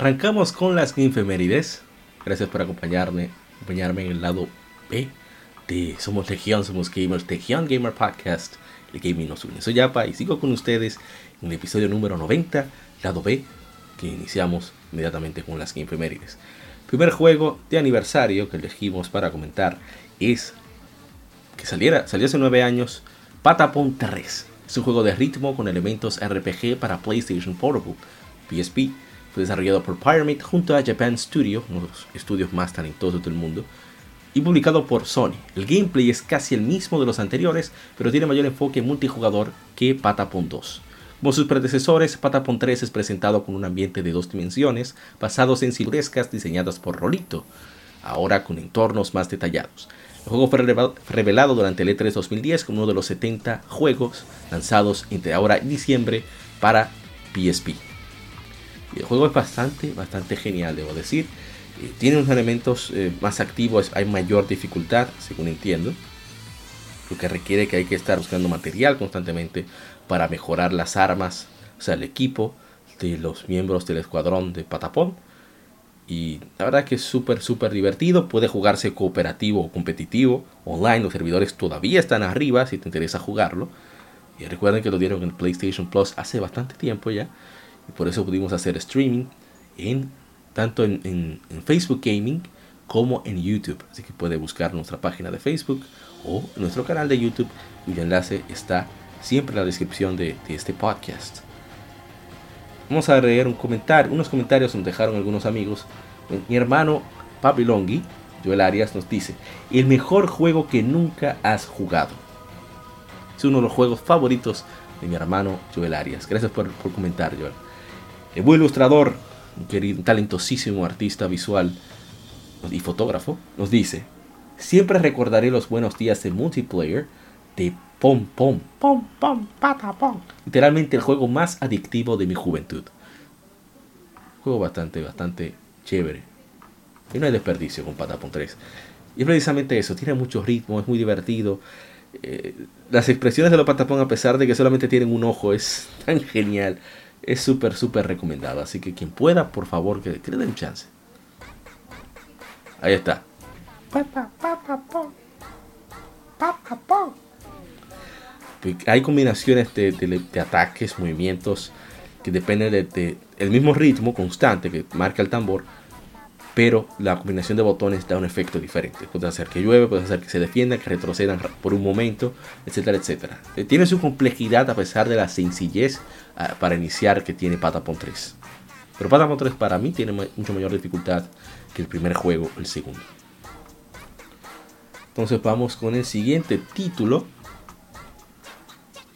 Arrancamos con las infemérides. Gracias por acompañarme, acompañarme en el lado B de Somos Legión, Somos Gamers, Legión Gamer Podcast. El gaming nos une. Soy Yapa y sigo con ustedes en el episodio número 90, lado B, que iniciamos inmediatamente con las infemérides. Primer juego de aniversario que elegimos para comentar es que saliera, salió hace 9 años, Patapon 3. Es un juego de ritmo con elementos RPG para PlayStation Portable, PSP fue desarrollado por Pyramid junto a Japan Studio, uno de los estudios más talentosos del mundo, y publicado por Sony. El gameplay es casi el mismo de los anteriores, pero tiene mayor enfoque multijugador que Patapon 2. Como sus predecesores, Patapon 3 es presentado con un ambiente de dos dimensiones, basados en silvescas diseñadas por Rolito, ahora con entornos más detallados. El juego fue revelado durante el E3 2010 como uno de los 70 juegos lanzados entre ahora y diciembre para PSP. El juego es bastante, bastante genial, debo decir. Eh, tiene unos elementos eh, más activos, hay mayor dificultad, según entiendo. Lo que requiere que hay que estar buscando material constantemente para mejorar las armas, o sea, el equipo de los miembros del escuadrón de Patapón. Y la verdad que es súper, súper divertido. Puede jugarse cooperativo o competitivo. Online, los servidores todavía están arriba si te interesa jugarlo. Y recuerden que lo dieron en PlayStation Plus hace bastante tiempo ya por eso pudimos hacer streaming en, tanto en, Facebook Gaming como en YouTube. Así que puede buscar nuestra página de Facebook o nuestro canal de YouTube y el enlace está siempre en la descripción de, este podcast. Vamos a leer un comentario, unos comentarios nos dejaron algunos amigos. Mi hermano Pablo Longhi, Joel Arias, nos dice: El mejor juego que nunca has jugado. Es uno de los juegos favoritos de mi hermano Joel Arias. Gracias por, por comentar, Joel. El buen ilustrador, un querido, talentosísimo artista visual y fotógrafo, nos dice, siempre recordaré los buenos días de multiplayer de Pom Pom, Pom Pom, Pata Pom. Literalmente el juego más adictivo de mi juventud. Juego bastante, bastante chévere. Y no hay desperdicio con Patapon 3. Y es precisamente eso, tiene mucho ritmo, es muy divertido. Eh, las expresiones de los Patapon, a pesar de que solamente tienen un ojo, es tan genial es súper, súper recomendado. Así que quien pueda, por favor, que, le den chance. Ahí está. Hay combinaciones de, ataques, movimientos que dependen del de, el mismo ritmo constante que marca el tambor, pero la combinación de botones da un efecto diferente. Puede hacer que llueve, puede hacer que se defienda, que retrocedan por un momento, etcétera, etcétera. Eh, tiene su complejidad a pesar de la sencillez ah, para iniciar que tiene Patapon 3. Pero Patapon 3 para mí tiene mucho mayor dificultad que el primer juego, el segundo. Entonces vamos con el siguiente título,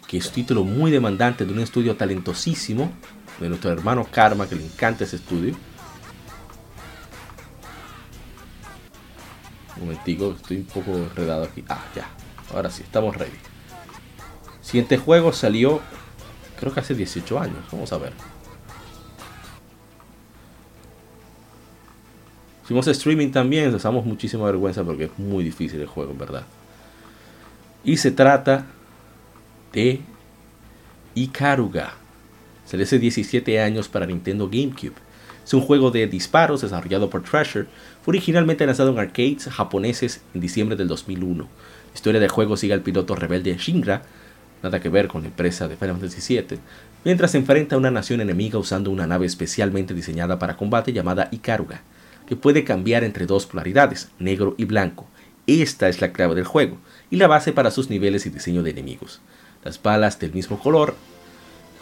que es un título muy demandante de un estudio talentosísimo, de nuestro hermano Karma, que le encanta ese estudio momentico, estoy un poco enredado aquí. Ah, ya. Ahora sí, estamos ready. Siguiente juego salió, creo que hace 18 años. Vamos a ver. Hicimos streaming también, nos damos muchísima vergüenza porque es muy difícil el juego, en verdad. Y se trata de Ikaruga. Salió hace 17 años para Nintendo GameCube. Es un juego de disparos desarrollado por Treasure. Fue originalmente lanzado en arcades japoneses en diciembre del 2001. La historia del juego sigue al piloto rebelde Shinra, nada que ver con la empresa de Final Fantasy VII, mientras se enfrenta a una nación enemiga usando una nave especialmente diseñada para combate llamada Ikaruga, que puede cambiar entre dos polaridades, negro y blanco. Esta es la clave del juego y la base para sus niveles y diseño de enemigos. Las balas del mismo color,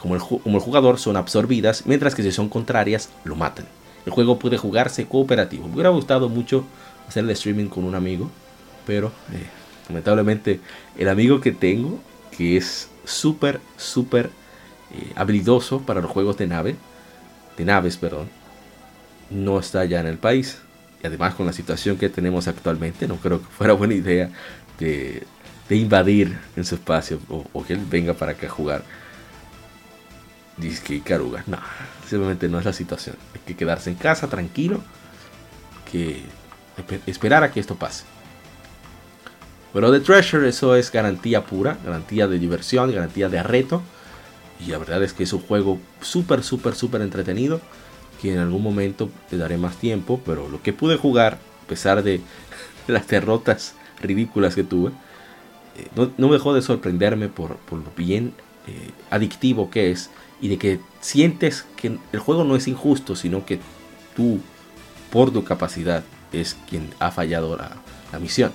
como el, jugador, son absorbidas, mientras que si son contrarias, lo matan. El juego puede jugarse cooperativo. Me hubiera gustado mucho hacer el streaming con un amigo, pero eh, lamentablemente el amigo que tengo, que es súper, súper eh, habilidoso para los juegos de nave, de naves, perdón, no está ya en el país. Y además con la situación que tenemos actualmente, no creo que fuera buena idea de, invadir en su espacio o, que él venga para acá a jugar. Dice que Caruga, no, simplemente no es la situación. Hay que quedarse en casa tranquilo, que esperar a que esto pase. Pero The Treasure, eso es garantía pura, garantía de diversión, garantía de reto. Y la verdad es que es un juego súper, súper, súper entretenido. Que en algún momento le daré más tiempo. Pero lo que pude jugar, a pesar de las derrotas ridículas que tuve, eh, no, me dejó de sorprenderme por, lo bien eh, adictivo que es. Y de que sientes que el juego no es injusto, sino que tú, por tu capacidad, es quien ha fallado la misión.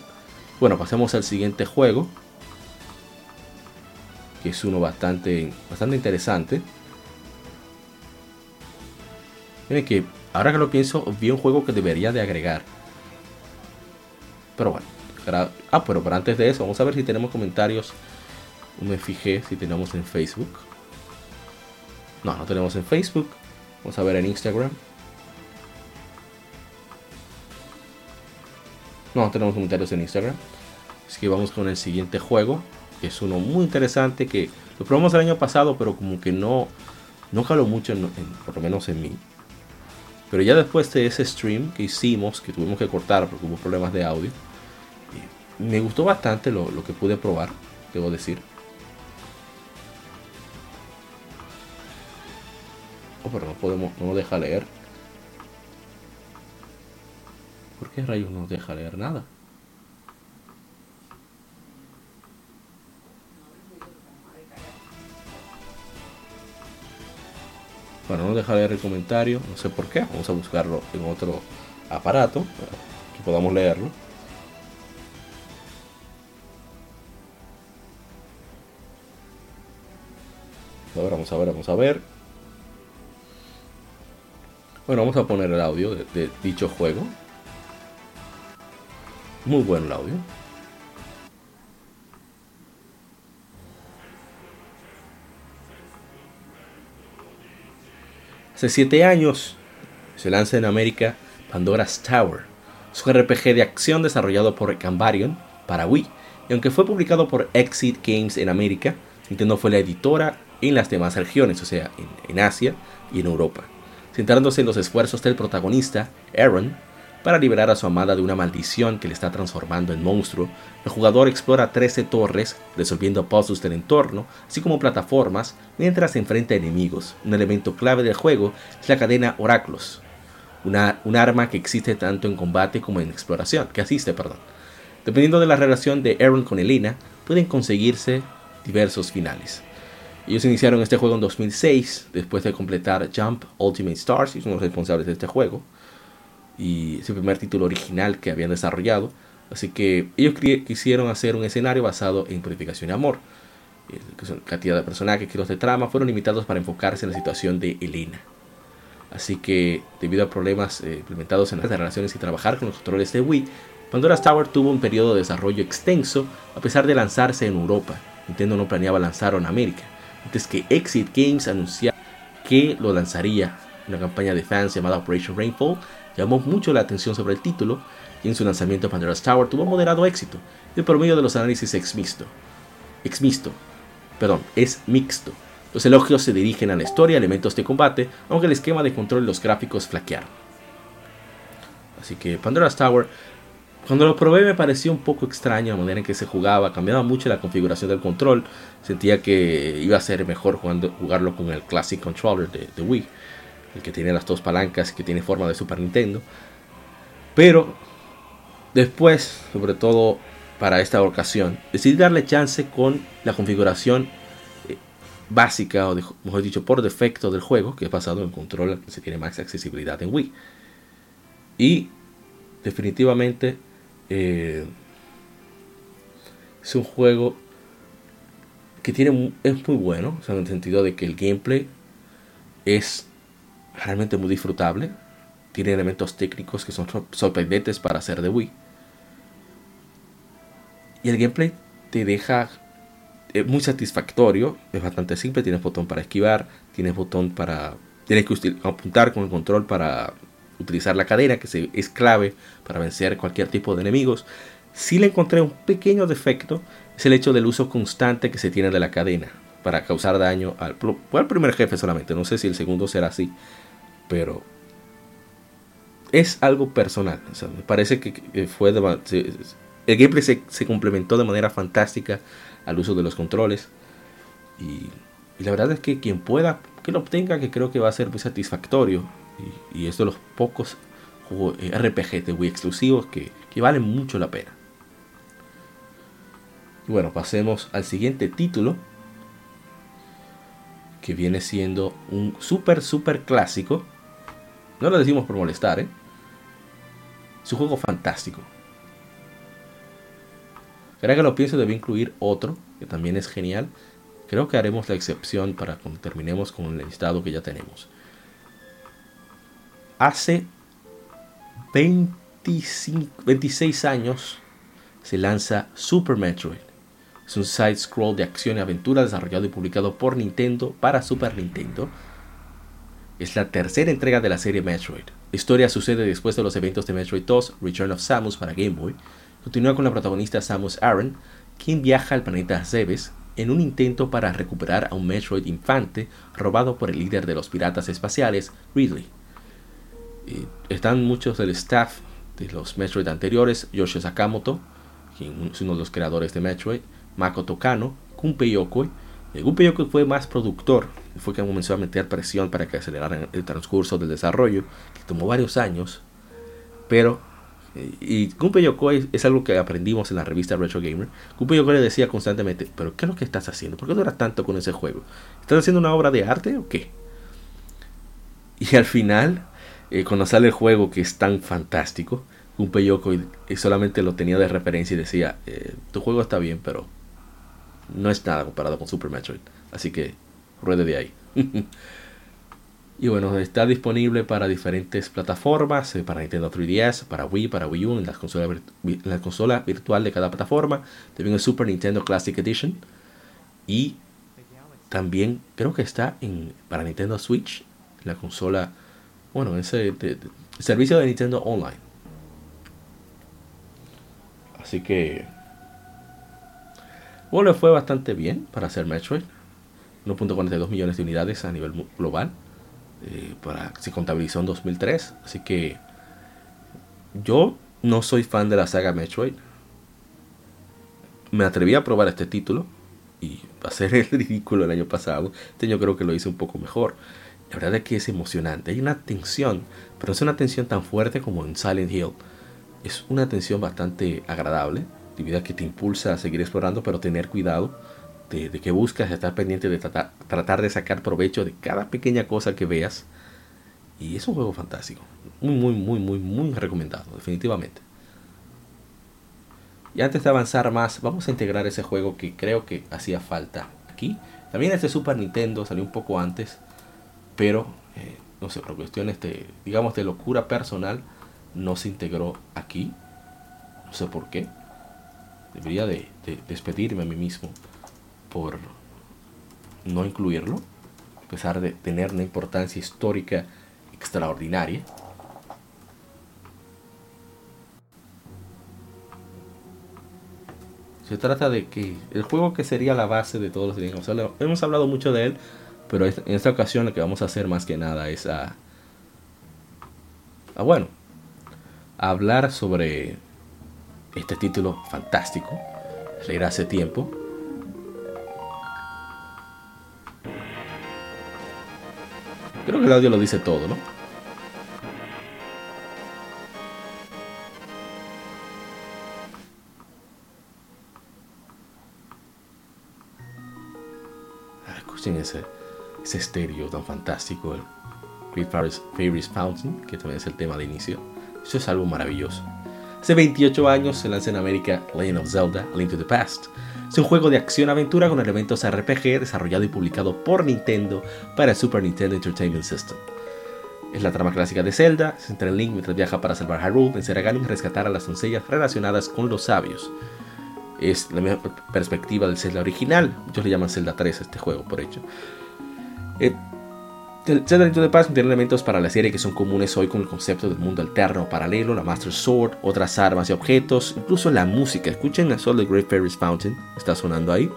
Bueno, pasemos al siguiente juego. Que es uno bastante, bastante interesante. Miren que ahora que lo pienso, vi un juego que debería de agregar. Pero bueno. Ah, pero, pero antes de eso, vamos a ver si tenemos comentarios. Me fijé si tenemos en Facebook. No, no tenemos en Facebook. Vamos a ver en Instagram. No tenemos comentarios en Instagram. Así que vamos con el siguiente juego. Que es uno muy interesante que lo probamos el año pasado, pero como que no, no caló mucho, por lo menos en mí. Pero ya después de ese stream que hicimos, que tuvimos que cortar porque hubo problemas de audio, eh, me gustó bastante lo, lo que pude probar, debo decir. Pero no podemos, no nos deja leer. ¿Por qué rayos no nos deja leer nada? Bueno, no deja leer el comentario, no sé por qué. Vamos a buscarlo en otro aparato que podamos leerlo. A ver, vamos a ver, vamos a ver. Bueno, vamos a poner el audio de dicho juego. Muy buen el audio. Hace 7 años se lanza en América Pandora's Tower, su RPG de acción desarrollado por Cambarion para Wii, y aunque fue publicado por Exit Games en América, Nintendo fue la editora en las demás regiones, o sea, en Asia y en Europa, centrándose en los esfuerzos del protagonista, Aaron, para liberar a su amada de una maldición que le está transformando en monstruo, el jugador explora 13 torres, resolviendo puzzles del entorno, así como plataformas, mientras se enfrenta a enemigos. Un elemento clave del juego es la cadena Oráculos, una, un arma que existe tanto en combate como en exploración, que asiste, perdón. Dependiendo de la relación de Aaron con Elena, pueden conseguirse diversos finales. Ellos iniciaron este juego en 2006, después de completar Jump Ultimate Stars, y son los responsables de este juego y es el primer título original que habían desarrollado. Así que ellos quisieron hacer un escenario basado en purificación y amor. La cantidad de personajes que los de trama fueron limitados para enfocarse en la situación de Elena. Así que, debido a problemas eh, implementados en las relaciones y trabajar con los controles de Wii, Pandora's Tower tuvo un periodo de desarrollo extenso a pesar de lanzarse en Europa. Nintendo no planeaba lanzarlo en América, antes que Exit Games anunciara que lo lanzaría una campaña de fans llamada Operation Rainfall llamó mucho la atención sobre el título y en su lanzamiento Pandora's Tower tuvo moderado éxito y por medio de los análisis ex mixto. Ex mixto, perdón, es mixto. Los elogios se dirigen a la historia, elementos de combate, aunque el esquema de control y los gráficos flaquearon. Así que Pandora's Tower, cuando lo probé me pareció un poco extraño la manera en que se jugaba, cambiaba mucho la configuración del control, sentía que iba a ser mejor jugando, jugarlo con el Classic Controller de Wii el que tiene las dos palancas, que tiene forma de Super Nintendo. Pero después, sobre todo para esta ocasión, decidí darle chance con la configuración eh, básica, o mejor dicho, por defecto del juego, que es basado en control que se tiene más accesibilidad en Wii. Y definitivamente eh, es un juego que tiene, es muy bueno, en el sentido de que el gameplay es realmente muy disfrutable. Tiene elementos técnicos que son sorprendentes para hacer de Wii. Y el gameplay te deja es muy satisfactorio, es bastante simple, tienes botón para esquivar, tienes botón para... Tienes que apuntar con el control para utilizar la cadena, que es clave para vencer cualquier tipo de enemigos. Si le encontré un pequeño defecto, es el hecho del uso constante que se tiene de la cadena para causar daño al, al primer jefe solamente. No sé si el segundo será así, pero es algo personal. me parece que fue el gameplay se, se, complementó de manera fantástica al uso de los controles. Y, la verdad es que quien pueda que lo obtenga, que creo que va a ser muy satisfactorio. Y, es de los pocos eh, RPG Wii exclusivos que, que valen mucho la pena. Y bueno, pasemos al siguiente título. Que viene siendo un super, super clásico. No lo decimos por molestar, ¿eh? Es un juego fantástico. Ahora que lo pienso, debe incluir otro, que también es genial. Creo que haremos la excepción para cuando terminemos con el listado que ya tenemos. Hace 25, 26 años se lanza Super Metroid. Es un side-scroll de acción y aventura desarrollado y publicado por Nintendo para Super Nintendo. Es la tercera entrega de la serie Metroid. La historia sucede después de los eventos de Metroid 2, Return of Samus para Game Boy, Continúa con la protagonista Samus Aran, quien viaja al planeta Zebes en un intento para recuperar a un Metroid infante robado por el líder de los piratas espaciales, Ridley. Están muchos del staff de los Metroid anteriores, Yoshi Sakamoto, quien es uno de los creadores de Metroid, Makoto Kano, Gunpei Yokoi. Gunpei Yokoi fue más productor, fue quien comenzó a meter presión para que acelerar el transcurso del desarrollo, que tomó varios años, pero y Gunpei Yokoi es algo que aprendimos en la revista Retro Gamer. Gunpei Yokoi le decía constantemente, pero ¿qué es lo que estás haciendo? ¿Por qué duras tanto con ese juego? ¿Estás haciendo una obra de arte o qué? Y al final, eh, cuando sale el juego que es tan fantástico, Gunpei Yokoi solamente lo tenía de referencia y decía, eh, tu juego está bien, pero no es nada comparado con Super Metroid. Así que ruede de ahí. Y bueno, está disponible para diferentes plataformas, eh, para Nintendo 3DS, para Wii, para Wii U, en la consola, la consola virtual de cada plataforma. También el Super Nintendo Classic Edition. Y también creo que está en, para Nintendo Switch, la consola, bueno, ese servicio de Nintendo Online. Así que, bueno, fue bastante bien para hacer Metroid. 1.42 millones de unidades a nivel global. Eh, para, se contabilizó en 2003. Así que yo no soy fan de la saga Metroid. Me atreví a probar este título y hacer el ridículo el año pasado. Este año creo que lo hice un poco mejor. La verdad es que es emocionante. Hay una tensión, pero no es una tensión tan fuerte como en Silent Hill. Es una tensión bastante agradable, debido a que te impulsa a seguir explorando, pero tener cuidado de, que buscas, estar pendiente de tratar, de sacar provecho de cada pequeña cosa que veas. Y es un juego fantástico. Muy, muy, muy, muy, muy recomendado, definitivamente. Y antes de avanzar más, vamos a integrar ese juego que creo que hacía falta aquí. También este Super Nintendo salió un poco antes, pero eh, no sé, por cuestiones de, digamos, de locura personal, no se integró aquí. No sé por qué. Debería de despedirme a mí mismo por no incluirlo, a pesar de tener una importancia histórica extraordinaria. Se trata de que el juego que sería la base de todos los sea, hemos hablado mucho de él, pero en esta ocasión lo que vamos a hacer más que nada es a, a bueno, a hablar sobre este título fantástico. Leer hace tiempo, Creo que el audio lo dice todo, ¿no? Ah, escuchen ese, ese estéreo tan fantástico, el Great Fairies Fountain, que también es el tema de inicio. Eso es algo maravilloso. Hace 28 años se lanza en América Legend of Zelda, Link to the Past, Es un juego de acción-aventura con elementos RPG desarrollado y publicado por Nintendo para el Super Nintendo Entertainment System. Es la trama clásica de Zelda, se centra en Link mientras viaja para salvar Hyrule, vencer a Ganon y rescatar a las doncellas relacionadas con los sabios. Es la misma perspectiva del Zelda original, muchos le llaman Zelda 3 a este juego, por hecho. Eh, Zelda Into the Past tiene elementos para la serie que son comunes hoy con el concepto del mundo alterno paralelo, la Master Sword, otras armas y objetos, incluso la música. Escuchen la Soul de Great Fairies Fountain, está sonando ahí.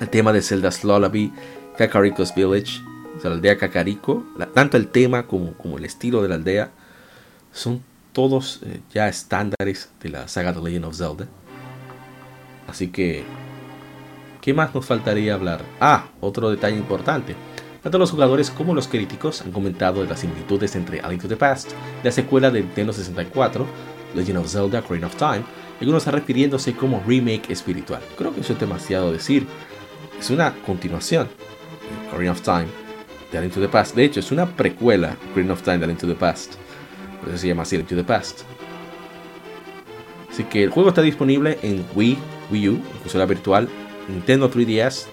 El tema de Zelda's Lullaby, Kakariko's Village, o sea, la aldea Kakariko, tanto el tema como, como, el estilo de la aldea son todos eh, ya estándares de la saga The Legend of Zelda. Así que, ¿qué más nos faltaría hablar? Ah, otro detalle importante. Tanto los jugadores como los críticos han comentado de las similitudes entre A Link to the Past la secuela de Nintendo 64, Legend of Zelda Ocarina of Time, algunos están refiriéndose como remake espiritual. Creo que eso es demasiado decir. Es una continuación, Ocarina of Time, de A to the Past. De hecho, es una precuela, Ocarina of Time de A to the Past. Por eso se llama así, A to the Past. Así que el juego está disponible en Wii, Wii U, consola virtual, Nintendo 3DS,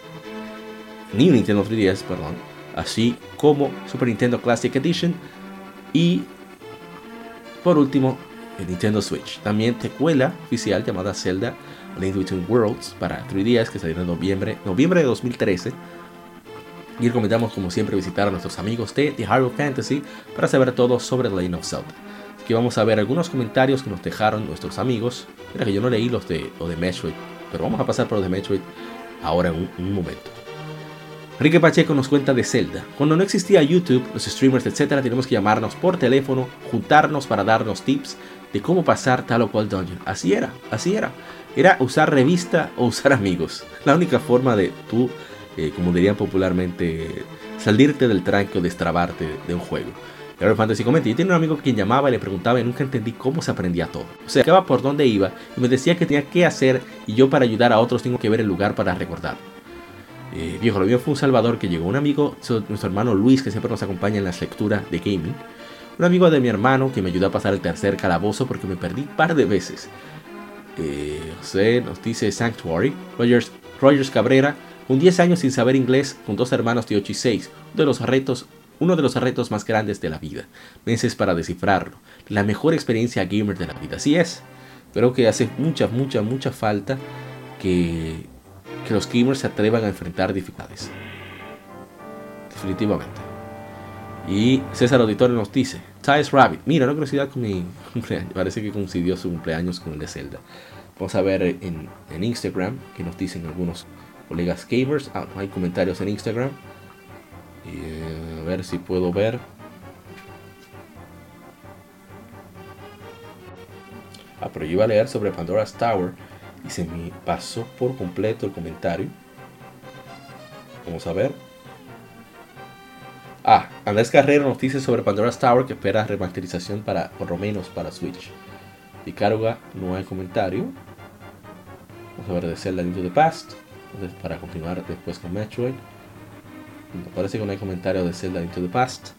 ni Nintendo 3DS, perdón, así como Super Nintendo Classic Edition y por último el Nintendo Switch. También secuela oficial llamada Zelda Link Between Worlds para 3DS que salió en noviembre, noviembre de 2013. Y recomendamos como siempre visitar a nuestros amigos de The Hyrule Fantasy para saber todo sobre Legend of Zelda. Aquí vamos a ver algunos comentarios que nos dejaron nuestros amigos. Mira que yo no leí los de, los de Metroid, pero vamos a pasar por los de Metroid ahora en un momento. Enrique Pacheco nos cuenta de Zelda. Cuando no existía YouTube, los streamers, etc., tenemos que llamarnos por teléfono, juntarnos para darnos tips de cómo pasar tal o cual dungeon. Así era, así era. Era usar revista o usar amigos. La única forma de tú, eh, como dirían popularmente, salirte del tranque o destrabarte de un juego. Fantasy comenta, yo tenía un amigo quien llamaba y le preguntaba y nunca entendí cómo se aprendía todo. O sea, acaba por dónde iba y me decía que tenía que hacer y yo para ayudar a otros tengo que ver el lugar para recordar. Eh, viejo, lo mío fue un salvador que llegó. Un amigo, nuestro hermano Luis, que siempre nos acompaña en las lecturas de gaming. Un amigo de mi hermano que me ayudó a pasar el tercer calabozo porque me perdí un par de veces. Eh, José nos dice Sanctuary. Rogers, Rogers Cabrera, con 10 años sin saber inglés, con dos hermanos de 8 y 6. Uno de los retos, uno de los retos más grandes de la vida. Meses para descifrarlo. La mejor experiencia gamer de la vida. Así es. Creo que hace mucha, mucha, mucha falta que que los gamers se atrevan a enfrentar dificultades. Definitivamente. Y César Auditorio nos dice, Ties Rabbit, mira, una curiosidad con mi cumpleaños, parece que coincidió su cumpleaños con el de Zelda. Vamos a ver en, Instagram que nos dicen algunos colegas gamers. Ah, no hay comentarios en Instagram. Eh, a ver si puedo ver. Ah, pero yo iba a leer sobre Pandora's Tower se me pasó por completo el comentario. Vamos a ver. Ah, Andrés Carrero nos dice sobre Pandora's Tower que espera remasterización para, por lo menos para Switch. Y Caruga no hay comentario. Vamos a ver de Zelda Into the Past. Entonces, para continuar después con Metroid. Me parece que no hay comentario de Zelda Into the Past.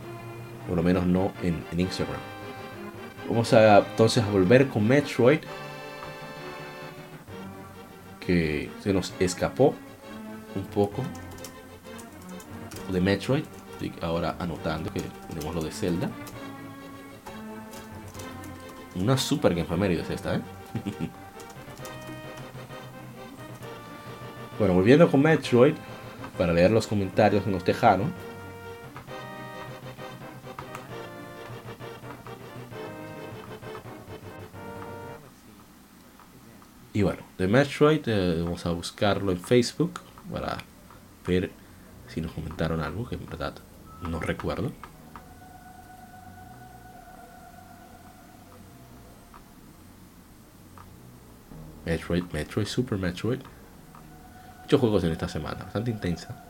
Por lo menos no en, en Instagram. Vamos a entonces a volver con Metroid que se nos escapó un poco de Metroid. ahora anotando que tenemos lo de Zelda. Una super Game es esta, ¿eh? bueno, volviendo con Metroid, para leer los comentarios que nos dejaron. De Metroid eh, vamos a buscarlo en Facebook para ver si nos comentaron algo que en verdad no recuerdo. Metroid, Metroid, Super Metroid. Muchos juegos en esta semana, bastante intensa.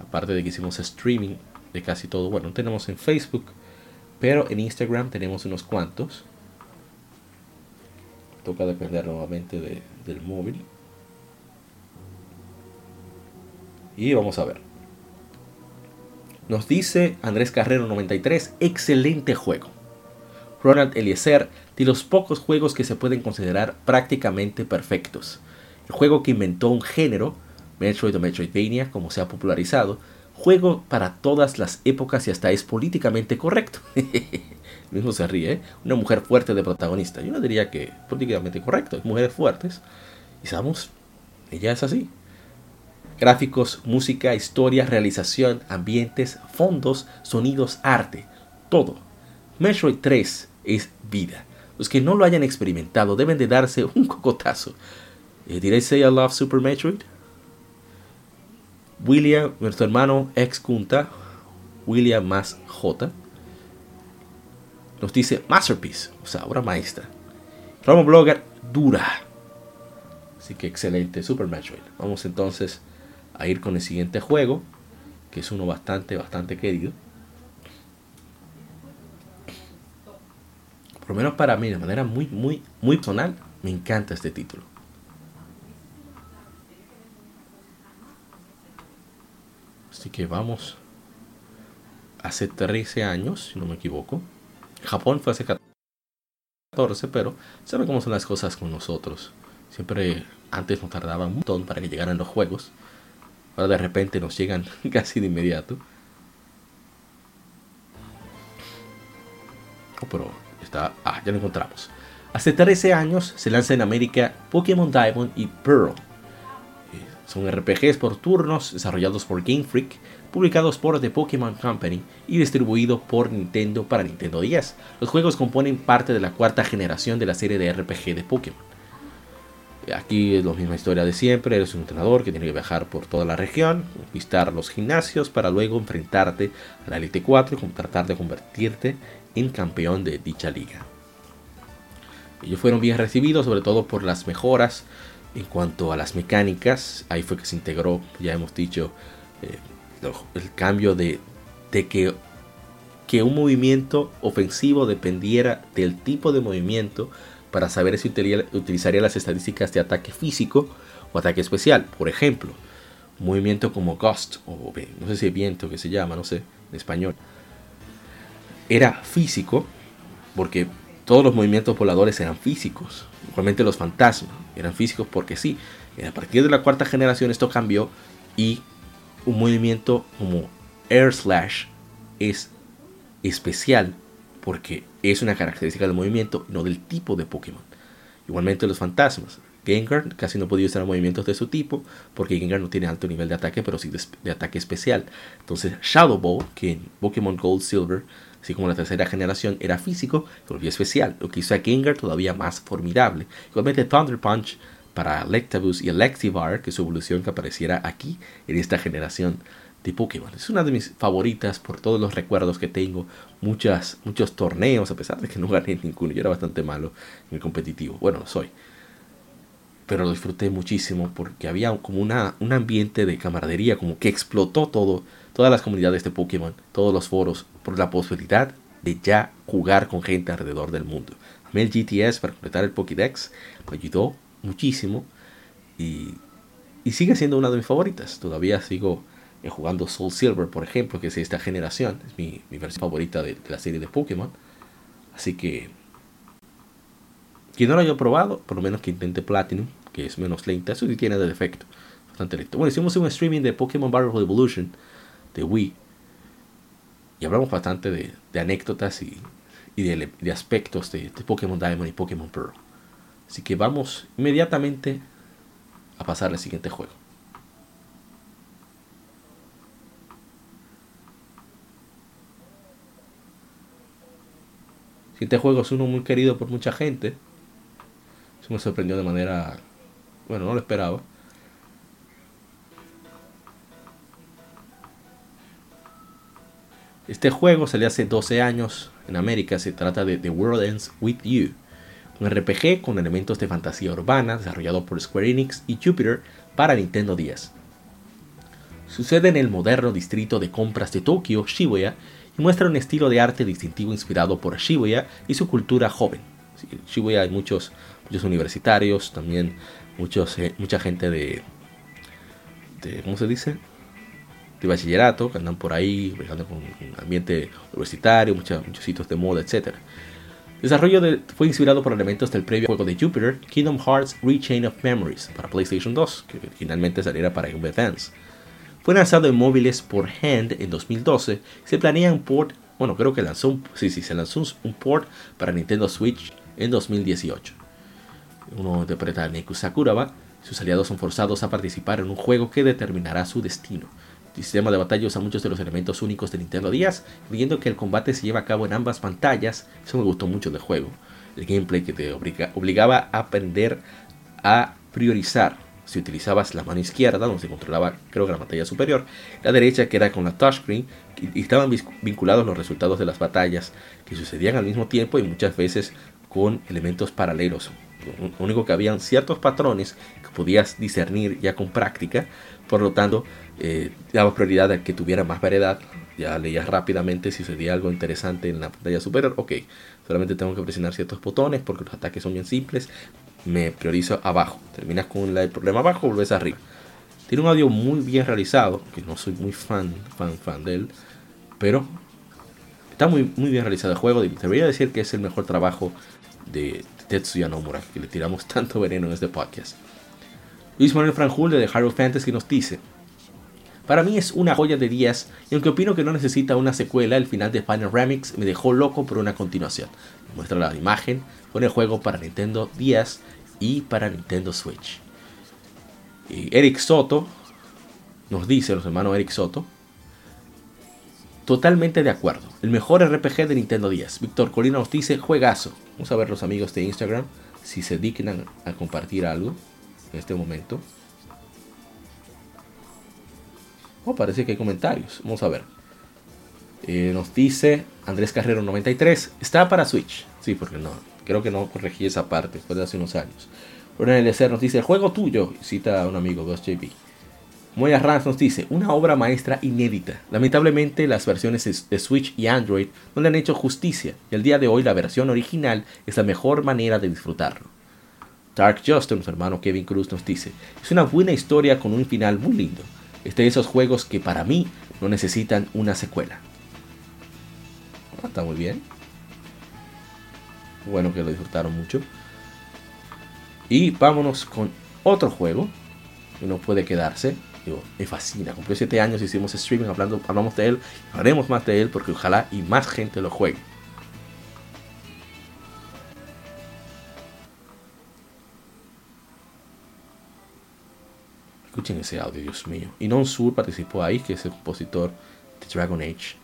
Aparte de que hicimos streaming de casi todo. Bueno, tenemos en Facebook, pero en Instagram tenemos unos cuantos toca depender nuevamente del móvil. Y vamos a ver. Nos dice Andrés Carrero 93, excelente juego. Ronald Eliezer, de los pocos juegos que se pueden considerar prácticamente perfectos. el juego que inventó un género, Metroid o Metroidvania, como se ha popularizado, juego para todas las épocas y hasta es políticamente correcto. mismo se ríe, ¿eh? una mujer fuerte de protagonista. Yo no diría que políticamente correcto, mujeres fuertes. Y sabemos, ella es así. Gráficos, música, historia, realización, ambientes, fondos, sonidos, arte, todo. Metroid 3 es vida. Los que no lo hayan experimentado deben de darse un cocotazo. Eh, ¿Did I say I love Super Metroid? William, nuestro hermano ex Kunta, William más J, nos dice Masterpiece, o sea, obra maestra. Romo Blogger, dura. Así que excelente, Super Metroid. Vamos entonces a ir con el siguiente juego, que es uno bastante, bastante querido. Por lo menos para mí, de manera muy, muy, muy personal, me encanta este título. Así que vamos. Hace 13 años, si no me equivoco. Japón fue hace 14, pero sabe cómo son las cosas con nosotros. Siempre antes nos tardaba un montón para que llegaran los juegos. Ahora de repente nos llegan casi de inmediato. Oh, pero está. Ah, ya lo encontramos. Hace 13 años se lanza en América Pokémon Diamond y Pearl. Son RPGs por turnos desarrollados por Game Freak, publicados por The Pokémon Company y distribuidos por Nintendo para Nintendo 10. Los juegos componen parte de la cuarta generación de la serie de RPG de Pokémon. Aquí es la misma historia de siempre, eres un entrenador que tiene que viajar por toda la región, visitar los gimnasios para luego enfrentarte a la Elite 4 y tratar de convertirte en campeón de dicha liga. Ellos fueron bien recibidos, sobre todo por las mejoras en cuanto a las mecánicas. Ahí fue que se integró, ya hemos dicho, eh, el cambio de, que, un movimiento ofensivo dependiera del tipo de movimiento para saber si utilizaría las estadísticas de ataque físico o ataque especial. Por ejemplo, movimiento como Ghost, o no sé si viento que se llama, no sé, en español, era físico, porque todos los movimientos voladores eran físicos. Igualmente los fantasmas eran físicos porque sí. A partir de la cuarta generación esto cambió y un movimiento como Air Slash es especial porque es una característica del movimiento, no del tipo de Pokémon. Igualmente los fantasmas. Gengar casi no podía usar movimientos de su tipo, porque Gengar no tiene alto nivel de ataque, pero sí de, ataque especial. Entonces Shadow Ball, que en Pokémon Gold Silver, así como la tercera generación, era físico, volvió especial, lo que hizo a Gengar todavía más formidable. Igualmente Thunder Punch para Electabuzz y Electivire, que su evolución que apareciera aquí en esta generación de Pokémon. Es una de mis favoritas por todos los recuerdos que tengo. Muchas, muchos torneos, a pesar de que no gané ninguno. Yo era bastante malo en el competitivo. Bueno, lo soy. Pero lo disfruté muchísimo porque había como una, un ambiente de camaradería, como que explotó todo, todas las comunidades de Pokémon, todos los foros, por la posibilidad de ya jugar con gente alrededor del mundo. A el GTS para completar el Pokédex me ayudó muchísimo y, y sigue siendo una de mis favoritas. Todavía sigo eh, jugando Soul Silver, por ejemplo, que es esta generación, es mi, versión favorita de, la serie de Pokémon. Así que, quien no lo haya probado, por lo menos que intente Platinum, que es menos lenta, eso sí tiene de defecto, bastante lento. Bueno, hicimos un streaming de Pokémon Battle Evolution de Wii y hablamos bastante de, anécdotas y, de, aspectos de, Pokémon Diamond y Pokémon Pearl. Así que vamos inmediatamente a pasar al siguiente juego. Este juego es uno muy querido por mucha gente. Eso me sorprendió de manera... Bueno, no lo esperaba. Este juego salió hace 12 años en América. Se trata de The World Ends With You. Un RPG con elementos de fantasía urbana desarrollado por Square Enix y Jupiter para Nintendo 10. Sucede en el moderno distrito de compras de Tokio, Shibuya, y muestra un estilo de arte distintivo inspirado por Shibuya y su cultura joven. En Shibuya hay muchos, muchos universitarios, también muchos, eh, mucha gente de, de, ¿cómo se dice? De bachillerato, que andan por ahí, con un ambiente universitario, muchos, sitios de moda, etc. desarrollo fue inspirado por elementos del previo juego de Jupiter, Kingdom Hearts Rechain of Memories, para PlayStation 2, que finalmente saliera para Game Advance. Fue lanzado en móviles por Hand en 2012 se planea un port, bueno, creo que lanzó sí, sí, se lanzó un port para Nintendo Switch en 2018. Uno interpreta a Neku Sakuraba, sus aliados son forzados a participar en un juego que determinará su destino. Sistema de batalla usa muchos de los elementos únicos de Nintendo DS, viendo que el combate se lleva a cabo en ambas pantallas, eso me gustó mucho del juego. El gameplay que te obligaba a aprender a priorizar si utilizabas la mano izquierda, donde se controlaba creo que la pantalla superior, la derecha que era con la touchscreen, y estaban vinculados los resultados de las batallas que sucedían al mismo tiempo y muchas veces con elementos paralelos. Lo único que habían ciertos patrones que podías discernir ya con práctica, por lo tanto, eh, daba prioridad a que tuviera más variedad. Ya leías rápidamente si sucedía algo interesante en la pantalla superior. Ok, solamente tengo que presionar ciertos botones porque los ataques son bien simples me priorizo abajo. Terminas con el problema abajo, volvés arriba. Tiene un audio muy bien realizado, que no soy muy fan, fan, fan de él, pero está muy, muy bien realizado el juego. Debería decir que es el mejor trabajo de Tetsuya Nomura, que le tiramos tanto veneno en este podcast. Luis Manuel Franjul de The Hero Fantasy nos dice: Para mí es una joya de días, y aunque opino que no necesita una secuela, el final de Final Remix me dejó loco por una continuación. Muestra la imagen con el juego para Nintendo 10 y para Nintendo Switch. Y Eric Soto nos dice, los hermanos Eric Soto, totalmente de acuerdo. El mejor RPG de Nintendo 10. Víctor Colina nos dice, juegazo. Vamos a ver los amigos de Instagram si se dignan a compartir algo en este momento. Oh, parece que hay comentarios. Vamos a ver. Eh, nos dice Andrés Carrero 93. Está para Switch. Sí, porque no. Creo que no corregí esa parte. Fue de hace unos años. Ronald LC nos dice, el juego tuyo. Cita a un amigo, 2JP. Moya Rams nos dice, una obra maestra inédita. Lamentablemente las versiones de Switch y Android no le han hecho justicia. Y el día de hoy la versión original es la mejor manera de disfrutarlo. Dark Justin, su hermano Kevin Cruz, nos dice, es una buena historia con un final muy lindo. Este de esos juegos que para mí no necesitan una secuela. Ah, está muy bien. Bueno que lo disfrutaron mucho. Y vámonos con otro juego que no puede quedarse. Digo, me fascina. Cumplió 7 años, hicimos streaming, hablando, hablamos de él, haremos más de él porque ojalá y más gente lo juegue. Escuchen ese audio, Dios mío. Y Non Sur participó ahí, que es el compositor de Dragon Age.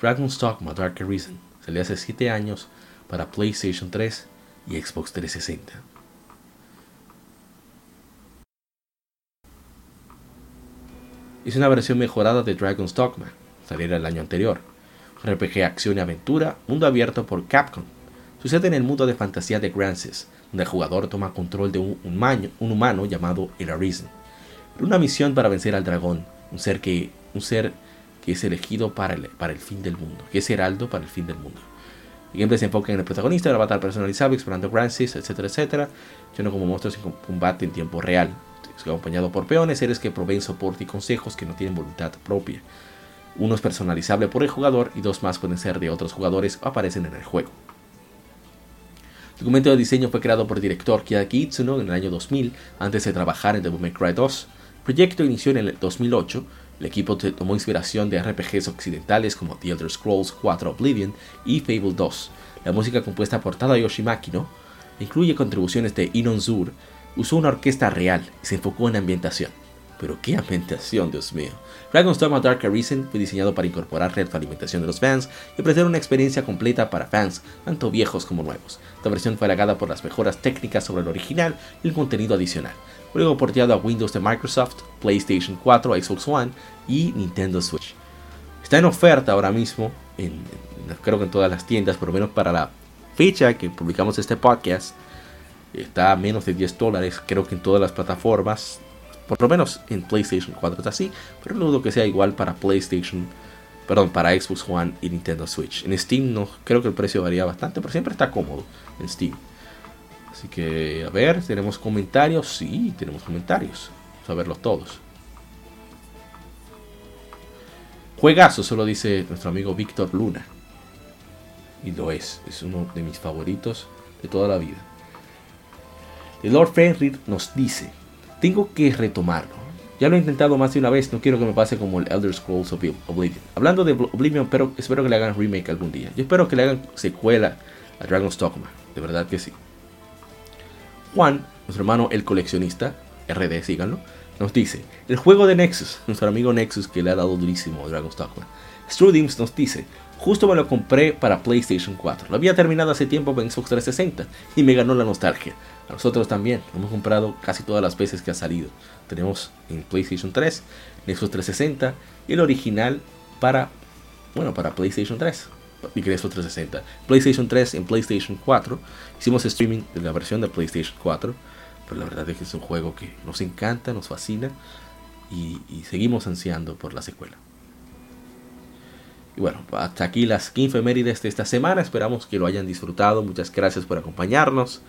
Dragon's Dogma Dark Arisen salió hace 7 años para PlayStation 3 y Xbox 360. Es una versión mejorada de Dragon's Dogma, saliera el año anterior. RPG acción y aventura, mundo abierto por Capcom. Sucede en el mundo de fantasía de Grances, donde el jugador toma control de un, un humano llamado El Arisen. Una misión para vencer al dragón, un ser que un ser que es elegido para el, para el fin del mundo, que es heraldo para el fin del mundo. El gameplay se enfoca en el protagonista, el avatar personalizado, explorando Grancis, etcétera, etcétera, no como monstruos en combate en tiempo real, acompañado por peones, seres que proveen soporte y consejos que no tienen voluntad propia. Uno es personalizable por el jugador y dos más pueden ser de otros jugadores o aparecen en el juego. El documento de diseño fue creado por el director Kiaki Itsuno en el año 2000, antes de trabajar en Devil May Cry 2. El proyecto inició en el 2008 el equipo tomó inspiración de RPGs occidentales como The Elder Scrolls 4 Oblivion y Fable 2. La música compuesta por Tadayoshi Makino incluye contribuciones de Inon Zur, usó una orquesta real y se enfocó en ambientación. Pero qué ambientación, Dios mío. Dragon's Dogma Dark Arisen fue diseñado para incorporar retroalimentación de los fans y ofrecer una experiencia completa para fans, tanto viejos como nuevos. Esta versión fue halagada por las mejoras técnicas sobre el original y el contenido adicional luego porteado a Windows de Microsoft, PlayStation 4, Xbox One y Nintendo Switch. Está en oferta ahora mismo, en, creo que en todas las tiendas, por lo menos para la fecha que publicamos este podcast. Está a menos de 10 dólares, creo que en todas las plataformas. Por lo menos en PlayStation 4 está así, pero no dudo que sea igual para PlayStation, perdón, para Xbox One y Nintendo Switch. En Steam no creo que el precio varía bastante, pero siempre está cómodo en Steam. Así que, a ver, ¿tenemos comentarios? Sí, tenemos comentarios. Vamos a verlos todos. Juegazo, solo dice nuestro amigo Víctor Luna. Y lo es, es uno de mis favoritos de toda la vida. El Lord Fenrir nos dice, tengo que retomarlo. Ya lo he intentado más de una vez, no quiero que me pase como el Elder Scrolls Oblivion. Hablando de Oblivion, pero espero que le hagan remake algún día. Yo espero que le hagan secuela a Dragon's Dogma, de verdad que sí. Juan, nuestro hermano el coleccionista, RD, síganlo, nos dice, el juego de Nexus, nuestro amigo Nexus que le ha dado durísimo a Dragon's Dogma. Strudims nos dice, justo me lo compré para PlayStation 4. Lo había terminado hace tiempo en Xbox 360 y me ganó la nostalgia. A nosotros también, hemos comprado casi todas las veces que ha salido. Tenemos en PlayStation 3, Nexus 360 y el original para, bueno, para PlayStation 3 y Xbox 360. PlayStation 3 en PlayStation 4. Hicimos streaming de la versión de PlayStation 4. Pero la verdad es que es un juego que nos encanta, nos fascina y, seguimos ansiando por la secuela. Y bueno, hasta aquí las 15 efemérides de esta semana. Esperamos que lo hayan disfrutado. Muchas gracias por acompañarnos.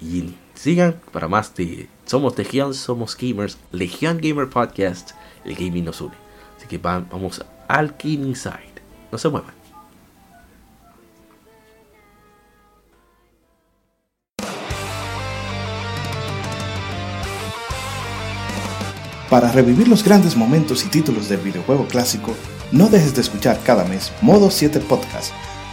Y sigan para más de Somos Legión, Somos Gamers, Legión Gamer Podcast. El gaming nos une. Así que vamos al Gaming Side. No se muevan. Para revivir los grandes momentos y títulos del videojuego clásico, no dejes de escuchar cada mes Modo 7 Podcast.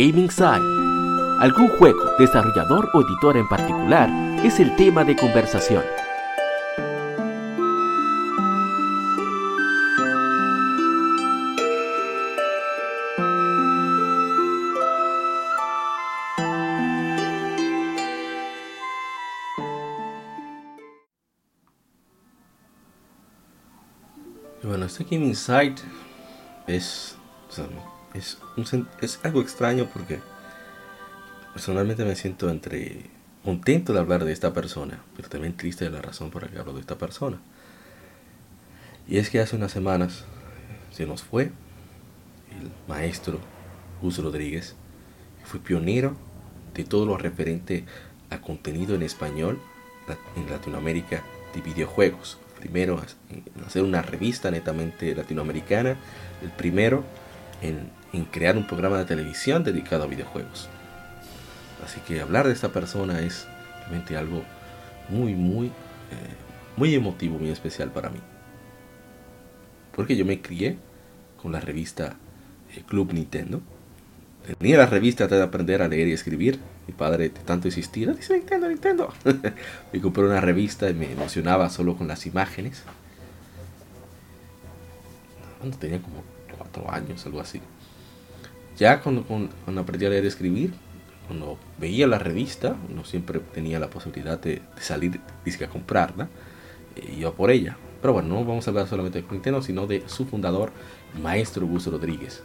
Gaming Side. Algún juego, desarrollador o editor en particular es el tema de conversación. Bueno, este Gaming Side es es, es algo extraño porque personalmente me siento entre contento de hablar de esta persona, pero también triste de la razón por la que hablo de esta persona. Y es que hace unas semanas se nos fue el maestro Gus Rodríguez, fue pionero de todo lo referente a contenido en español en Latinoamérica de videojuegos. Primero en hacer una revista netamente latinoamericana, el primero en en crear un programa de televisión dedicado a videojuegos. Así que hablar de esta persona es realmente algo muy, muy, eh, muy emotivo, muy especial para mí. Porque yo me crié con la revista eh, Club Nintendo. Tenía la revista de aprender a leer y escribir. Mi padre tanto insistir, dice Nintendo, Nintendo. me compré una revista y me emocionaba solo con las imágenes. Cuando tenía como cuatro años, algo así. Ya cuando, aprendí a leer y escribir, cuando veía la revista, no siempre tenía la posibilidad de, salir y a comprarla, iba por ella. Pero bueno, no vamos a hablar solamente de Nintendo, sino de su fundador, maestro Gus Rodríguez.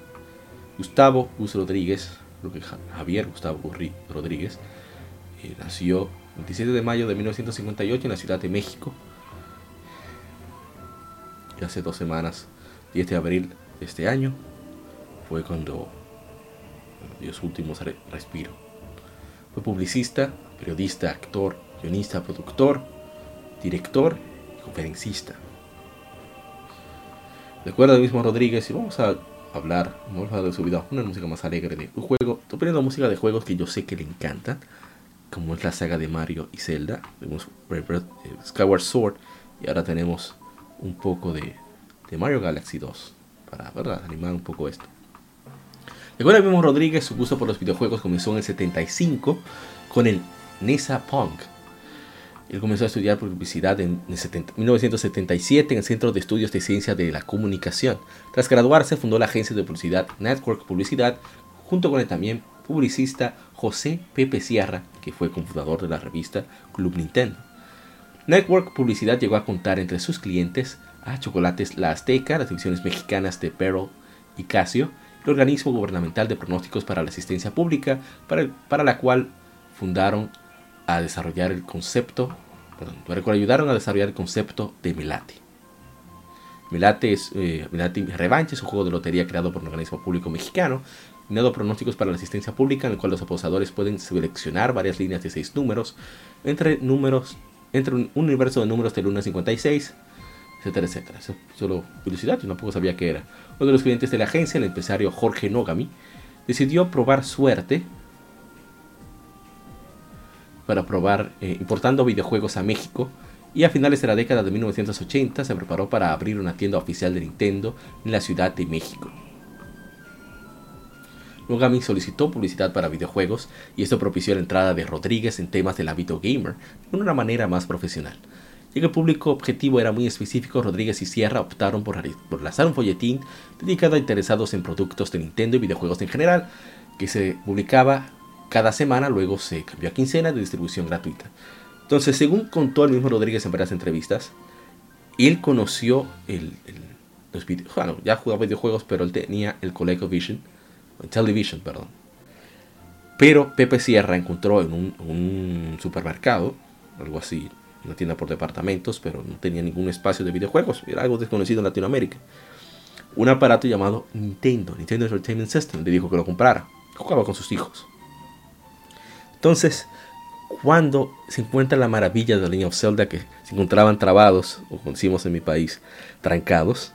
Gustavo Gus Rodríguez, lo que Javier Gustavo Rodríguez, Eh, nació el 27 de mayo de 1958 en la Ciudad de México. Y hace dos semanas, 10 de abril de este año, fue cuando dio su último respiro. Fue publicista, periodista, actor, guionista, productor, director y conferencista. De acuerdo a mismo Rodríguez, y vamos a hablar, vamos a hablar de su vida, una música más alegre de un juego. Estoy poniendo música de juegos que yo sé que le encantan, como es la saga de Mario y Zelda. Tenemos eh, Skyward Sword y ahora tenemos un poco de, de Mario Galaxy 2 para ¿verdad? animar un poco esto. De acuerdo a mismo Rodríguez, su gusto por los videojuegos comenzó en el 75 con el NESA Punk él comenzó a estudiar publicidad en 1977 en el Centro de Estudios de Ciencia de la Comunicación. Tras graduarse, fundó la agencia de publicidad Network Publicidad, junto con el también publicista José Pepe Sierra, que fue cofundador de la revista Club Nintendo. Network Publicidad llegó a contar entre sus clientes a Chocolates La Azteca, las divisiones mexicanas de Perro y Casio, el organismo gubernamental de pronósticos para la asistencia pública, para, para la cual fundaron a desarrollar el concepto, perdón, ayudaron a desarrollar el concepto de Melate. Melate es eh, Revanche, es un juego de lotería creado por un organismo público mexicano, dado pronósticos para la asistencia pública, en el cual los apostadores pueden seleccionar varias líneas de seis números, entre números, entre un universo de números del 1 al 56, etcétera, solo curiosidad, yo tampoco sabía qué era. Uno de los clientes de la agencia, el empresario Jorge Nogami, decidió probar suerte para probar eh, importando videojuegos a México y a finales de la década de 1980 se preparó para abrir una tienda oficial de Nintendo en la Ciudad de México. Nogami solicitó publicidad para videojuegos y esto propició la entrada de Rodríguez en temas del hábito gamer de una manera más profesional. Ya que el público objetivo era muy específico, Rodríguez y Sierra optaron por, lanzar un folletín dedicado a interesados en productos de Nintendo y videojuegos en general, que se publicaba cada semana, luego se cambió a quincena de distribución gratuita. Entonces, según contó el mismo Rodríguez en varias entrevistas, él conoció el, los videojuegos, bueno, ya jugaba videojuegos, pero él tenía el ColecoVision, Television, perdón. Pero Pepe Sierra encontró en un, supermercado, algo así, una tienda por departamentos, pero no tenía ningún espacio de videojuegos, era algo desconocido en Latinoamérica. Un aparato llamado Nintendo, Nintendo Entertainment System, le dijo que lo comprara. Jugaba con sus hijos. Entonces, cuando se encuentra la maravilla de la línea of Zelda que se encontraban trabados, o como decimos en mi país, trancados,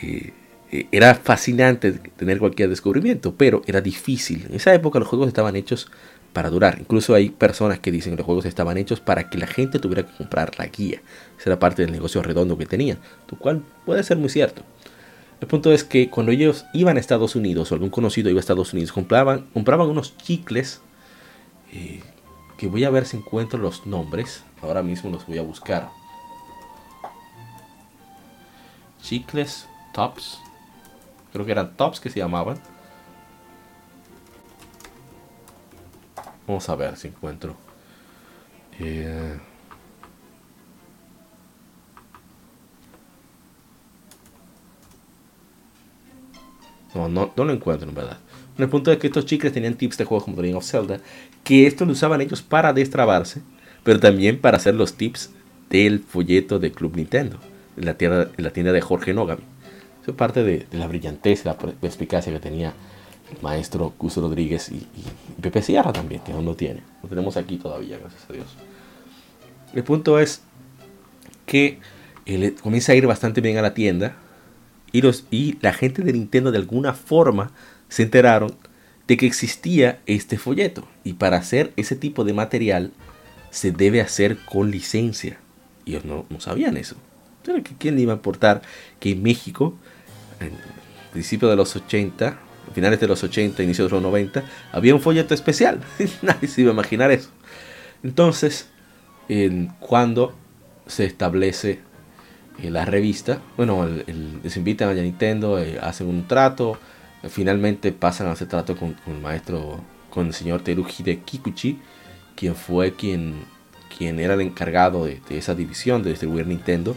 eh, eh, era fascinante tener cualquier descubrimiento, pero era difícil. En esa época los juegos estaban hechos para durar. Incluso hay personas que dicen que los juegos estaban hechos para que la gente tuviera que comprar la guía. Esa era parte del negocio redondo que tenían, lo cual puede ser muy cierto. El punto es que cuando ellos iban a Estados Unidos o algún conocido iba a Estados Unidos, compraban, unos chicles eh, que voy a ver si encuentro los nombres. Ahora mismo los voy a buscar. Chicles Tops. Creo que eran Tops que se llamaban. Vamos a ver si encuentro. Eh, no, no, no lo encuentro en verdad. En el punto de que estos chicles tenían tips de juegos como The of Zelda, que esto lo usaban ellos para destrabarse, pero también para hacer los tips del folleto de Club Nintendo, en la tienda, de Jorge Nogami. Eso es parte de, la brillantez, la perspicacia que tenía maestro Cuso Rodríguez y, Pepe Sierra también, que aún no tiene. Lo tenemos aquí todavía, gracias a Dios. El punto es que él comienza a ir bastante bien a la tienda y, los, y la gente de Nintendo de alguna forma se enteraron de que existía este folleto. Y para hacer ese tipo de material se debe hacer con licencia. Y ellos no, no sabían eso. ¿Quién le iba a importar que en México, en principios de los 80, finales de los 80, inicios de los 90, había un folleto especial? Nadie se iba a imaginar eso. Entonces, cuando se establece eh, la revista, bueno, les invitan a Nintendo, eh, hacen un trato, Finalmente pasan a hacer trato con, el maestro, con el señor de Kikuchi, quien fue quien, quien era el encargado de, esa división de distribuir Nintendo.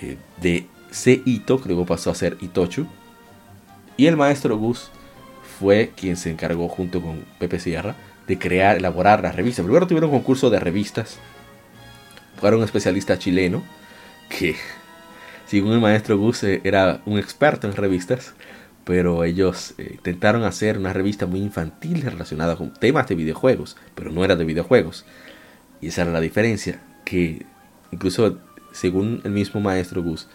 Eh, de C. Ito, que luego pasó a ser Itochu. Y el maestro Gus fue quien se encargó junto con Pepe Sierra de crear, elaborar la revista. Primero tuvieron un concurso de revistas. Fueron un especialista chileno que, según el maestro Gus, eh, era un experto en revistas. Pero ellos eh, intentaron hacer una revista muy infantil relacionada con temas de videojuegos, pero no era de videojuegos. Y esa era la diferencia, que incluso según el mismo maestro Gus,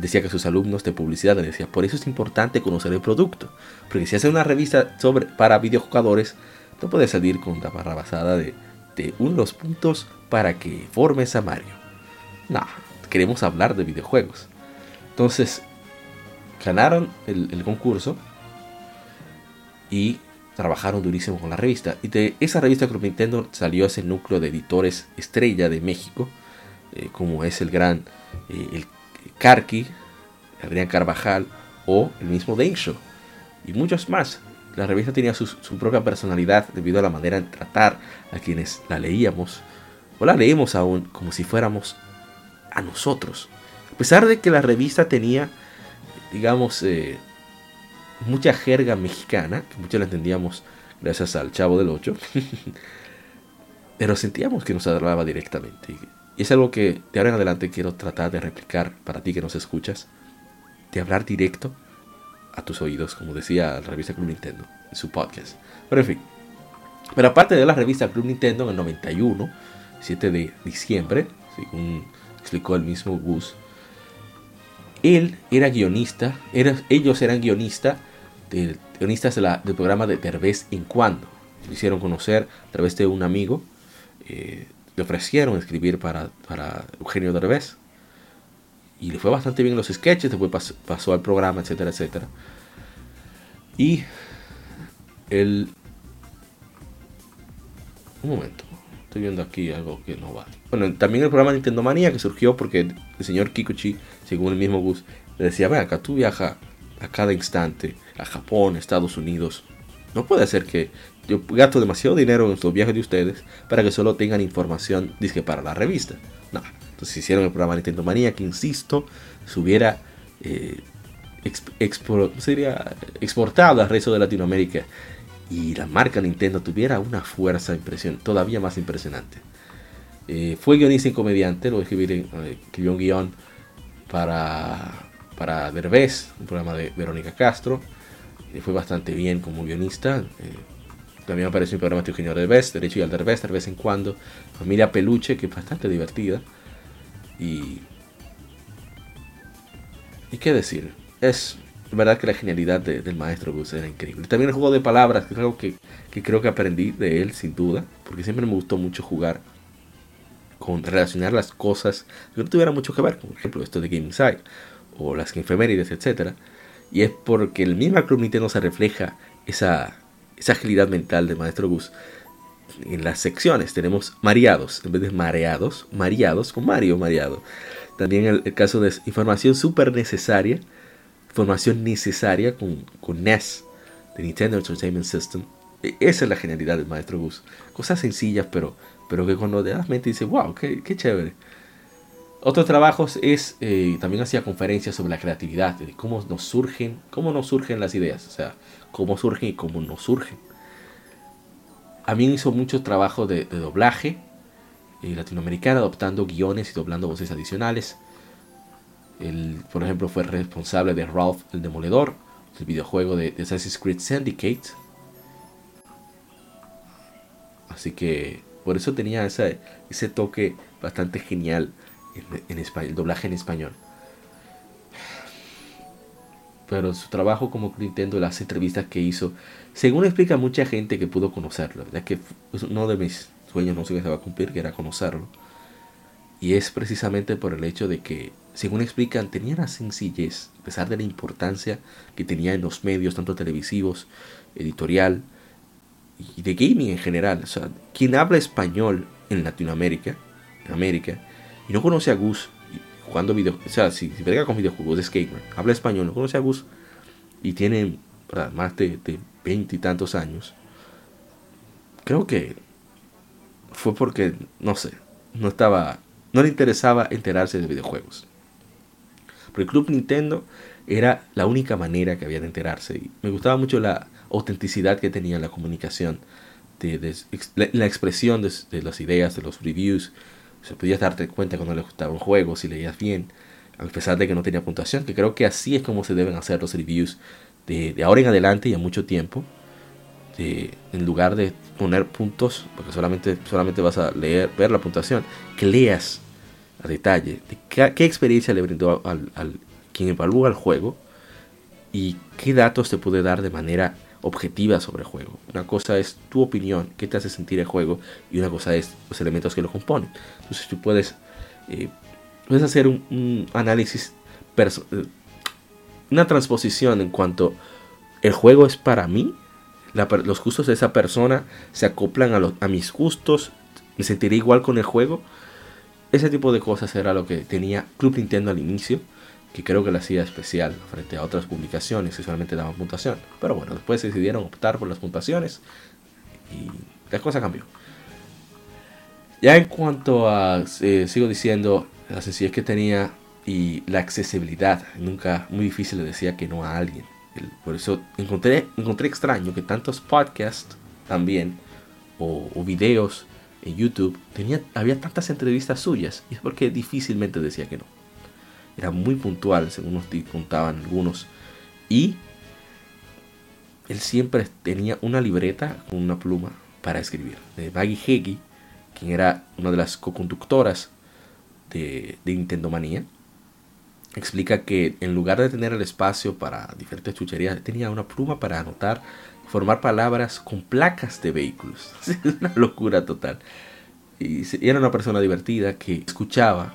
decía que sus alumnos de publicidad le decía, por eso es importante conocer el producto, porque si hace una revista sobre para videojugadores, no puede salir con la barra basada de, de unos puntos para que formes a Mario. No, queremos hablar de videojuegos. Entonces, ganaron el, concurso y trabajaron durísimo con la revista. Y de esa revista Club Nintendo salió ese núcleo de editores estrella de México, eh, como es el gran eh, Karki, Adrián Carvajal o el mismo Dane Show y muchos más. La revista tenía su, propia personalidad debido a la manera de tratar a quienes la leíamos o la leemos aún como si fuéramos a nosotros. A pesar de que la revista tenía, digamos, eh, mucha jerga mexicana, que muchos la entendíamos gracias al Chavo del 8, pero sentíamos que nos hablaba directamente. Y es algo que de ahora en adelante quiero tratar de replicar para ti que nos escuchas, de hablar directo a tus oídos, como decía la revista Club Nintendo en su podcast. Pero en fin, pero aparte de la revista Club Nintendo en el 91, 7 de diciembre, según explicó el mismo Gus, él era guionista, era, ellos eran guionistas de, guionistas de la, del programa de Derbez en cuando. Lo hicieron conocer a través de un amigo. Eh, le ofrecieron escribir para, para Eugenio Derbez. Y le fue bastante bien los sketches, después pasó, pasó al programa, etcétera, etcétera. Y el... Un momento, estoy viendo aquí algo que no va. Bueno, también el programa Nintendo Manía que surgió porque el señor Kikuchi, según el mismo Gus, le decía, ven acá, tú viajas a cada instante a Japón, Estados Unidos. No puede ser que yo gasto demasiado dinero en los viajes de ustedes para que solo tengan información, para la revista. No, entonces hicieron el programa Nintendo Manía que, insisto, se hubiera eh, sería exportado al resto de Latinoamérica y la marca Nintendo tuviera una fuerza impresión, todavía más impresionante. Eh, fue guionista y comediante, lo escribió, eh, un guion para, para Derbez, un programa de Verónica Castro. Fue bastante bien como guionista. También apareció un programa de Eugenio Derbez, Derecho y al Derbez, de vez en cuando. Familia Peluche, que es bastante divertida. Y. ¿Y qué decir? Es verdad que la genialidad de, del maestro Gus era increíble. También el juego de palabras, que es algo que, que, creo que aprendí de él, sin duda. Porque siempre me gustó mucho jugar con relacionar las cosas que no tuvieran mucho que ver. Por ejemplo, esto de Game Inside o las efemérides, etc. Y es porque el mismo Club Nintendo se refleja esa, esa agilidad mental de Maestro Gus. En las secciones tenemos mareados, en vez de mareados, mareados con Mario mareado. También el, caso de información súper necesaria, información necesaria con, con NES, de Nintendo Entertainment System. E, esa es la genialidad del Maestro Gus. Cosas sencillas, pero, pero que cuando te das mente dices, wow, qué, qué chévere. Otros trabajos es, eh, también hacía conferencias sobre la creatividad, de cómo nos surgen, cómo nos surgen las ideas, o sea, cómo surgen y cómo no surgen. También hizo muchos trabajos de, doblaje eh, latinoamericano, adoptando guiones y doblando voces adicionales. Él, por ejemplo, fue responsable de Ralph el Demoledor, el videojuego de, Assassin's Creed Syndicate. Así que por eso tenía ese, ese toque bastante genial en, en español, el doblaje en español. Pero su trabajo como Nintendo, las entrevistas que hizo, según explica mucha gente que pudo conocerlo, ya que es uno de mis sueños, no sé se va a cumplir, que era conocerlo. Y es precisamente por el hecho de que, según explican, tenía una sencillez, a pesar de la importancia que tenía en los medios, tanto televisivos, editorial y de gaming en general. O sea, quien habla español en Latinoamérica, en América, y no conoce a Gus jugando videojuegos, o sea, si, si con videojuegos, es gamer, habla español, no conoce a Gus y tiene más de veinte y tantos años, creo que fue porque, no sé, no estaba, no le interesaba enterarse de videojuegos. Porque el Club Nintendo era la única manera que había de enterarse. Y me gustaba mucho la autenticidad que tenía la comunicación, de, la, expresión de, las ideas, de los reviews. Se podías darte cuenta cuando le gustaba un juego, si leías bien, a pesar de que no tenía puntuación, que creo que así es como se deben hacer los reviews de, ahora en adelante y a mucho tiempo. en lugar de poner puntos, porque solamente, solamente vas a leer, ver la puntuación, que leas a detalle de qué, experiencia le brindó al, quien evalúa el juego y qué datos te puede dar de manera objetiva sobre el juego. Una cosa es tu opinión, qué te hace sentir el juego, y una cosa es los elementos que lo componen. Entonces tú puedes, eh, puedes hacer un, análisis, eh, una transposición en cuanto el juego es para mí, los gustos de esa persona se acoplan a, a mis gustos, me sentiré igual con el juego. Ese tipo de cosas era lo que tenía Club Nintendo al inicio que creo que la hacía especial frente a otras publicaciones que solamente daban puntuación. Pero bueno, después decidieron optar por las puntuaciones y la cosa cambió. Ya en cuanto a, eh, sigo diciendo, la sencillez que tenía y la accesibilidad, nunca muy difícil le decía que no a alguien. Por eso encontré, encontré extraño que tantos podcasts también o, o videos en YouTube tenía, había tantas entrevistas suyas y es porque difícilmente decía que no era muy puntual, según nos contaban algunos. Y él siempre tenía una libreta con una pluma para escribir. De Maggie Heggie, quien era una de las co-conductoras de, de Nintendo Manía, explica que en lugar de tener el espacio para diferentes chucherías, tenía una pluma para anotar, formar palabras con placas de vehículos. Es una locura total. Y era una persona divertida que escuchaba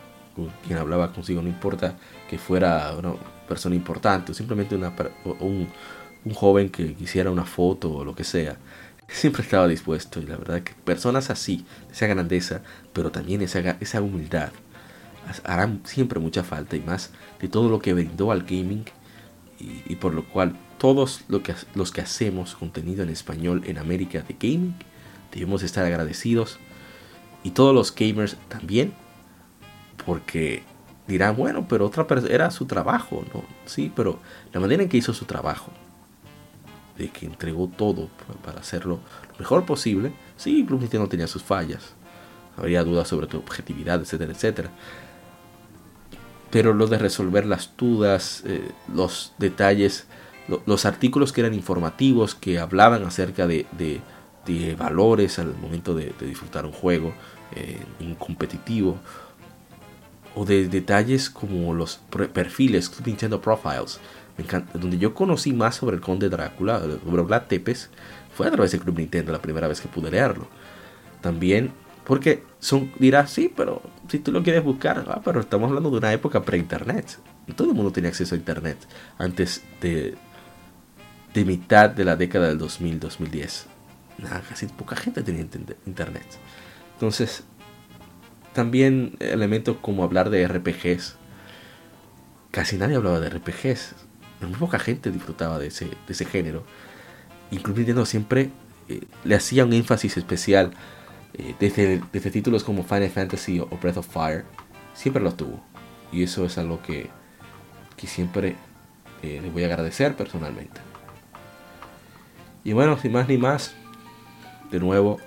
quien hablaba consigo, no importa que fuera una persona importante o simplemente una, un, un joven que quisiera una foto o lo que sea, siempre estaba dispuesto. Y la verdad que personas así, esa grandeza, pero también esa, esa humildad, harán siempre mucha falta y más de todo lo que brindó al gaming y, por lo cual todos lo que, los que hacemos contenido en español en América de gaming debemos estar agradecidos y todos los gamers también porque dirán, bueno, pero otra persona era su trabajo, ¿no? Sí, pero la manera en que hizo su trabajo, de que entregó todo para hacerlo lo mejor posible, sí, Club no tenía sus fallas, habría dudas sobre tu objetividad, etcétera, etcétera. Pero lo de resolver las dudas, eh, los detalles, los artículos que eran informativos, que hablaban acerca de, de, valores al momento de, disfrutar un juego, eh, un competitivo, o de detalles como los perfiles, Nintendo Profiles, donde yo conocí más sobre el Conde Drácula, sobre Vlad Tepes, fue a través de Club Nintendo la primera vez que pude leerlo. También, porque son, dirás, sí, pero si tú lo quieres buscar, ah, pero estamos hablando de una época pre-internet. Todo el mundo tenía acceso a internet antes de, de mitad de la década del 2000-2010. casi poca gente tenía internet. Entonces, también elementos como hablar de RPGs. Casi nadie hablaba de RPGs. Muy poca gente disfrutaba de ese, de ese género. Incluso Nintendo siempre eh, le hacía un énfasis especial eh, desde, desde, títulos como Final Fantasy o Breath of Fire. Siempre lo tuvo. Y eso es algo que, que siempre eh, le voy a agradecer personalmente. Y bueno, sin más ni más, de nuevo,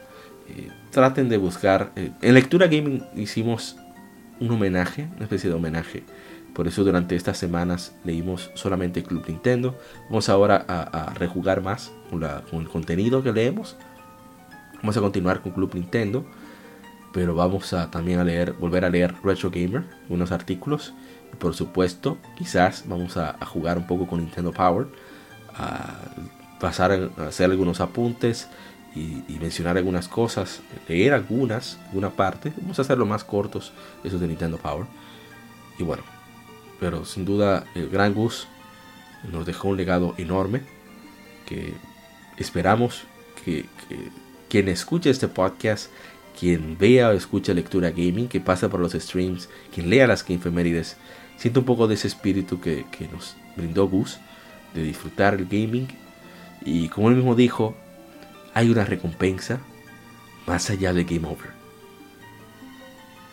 traten de buscar. Eh, en Lectura Gaming hicimos un homenaje, una especie de homenaje. Por eso durante estas semanas leímos solamente Club Nintendo. Vamos ahora a, rejugar más con, el contenido que leemos. Vamos a continuar con Club Nintendo. Pero vamos a también a leer, volver a leer Retro Gamer, unos artículos. Y por supuesto, quizás vamos a, jugar un poco con Nintendo Power. A pasar a hacer algunos apuntes y, mencionar algunas cosas, leer algunas, una parte. Vamos a hacerlo más cortos, esos de Nintendo Power. Y bueno, pero sin duda el Gran Gus nos dejó un legado enorme que esperamos que, quien escuche este podcast, quien vea o escuche lectura gaming, que pasa por los streams, quien lea las efemérides, sienta un poco de ese espíritu que, que nos brindó Gus de disfrutar el gaming. Y como él mismo dijo, hay una recompensa más allá de Game Over.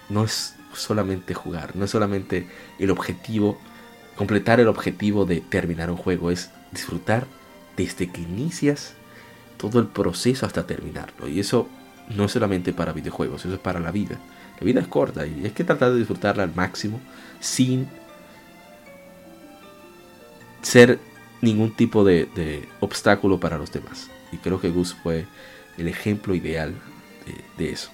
No es solamente jugar, no es solamente el objetivo, completar el objetivo de terminar un juego, es disfrutar desde que inicias todo el proceso hasta terminarlo. Y eso no es solamente para videojuegos, eso es para la vida. La vida es corta y hay que tratar de disfrutarla al máximo sin ser ningún tipo de, obstáculo para los demás. Y creo que Gus fue el ejemplo ideal de, eso.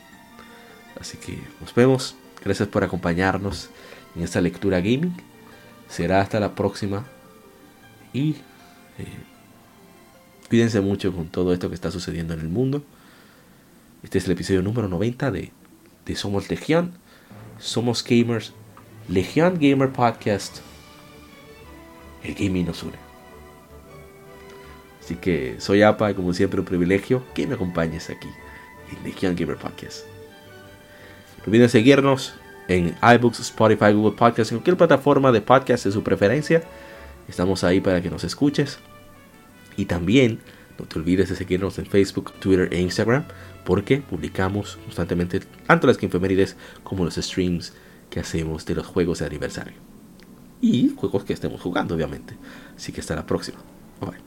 Así que nos vemos. Gracias por acompañarnos en esta lectura gaming. Será hasta la próxima. Y eh, cuídense mucho con todo esto que está sucediendo en el mundo. Este es el episodio número 90 de, de Somos Legión. Somos Gamers. Legión Gamer Podcast. El gaming nos une. Así que soy APA y como siempre un privilegio que me acompañes aquí en Legion Gamer Podcast. No olviden seguirnos en iBooks, Spotify, Google Podcasts, en cualquier plataforma de podcast de su preferencia. Estamos ahí para que nos escuches. Y también no te olvides de seguirnos en Facebook, Twitter e Instagram porque publicamos constantemente tanto las infemérides como los streams que hacemos de los juegos de aniversario. Y juegos que estemos jugando, obviamente. Así que hasta la próxima. Bye bye.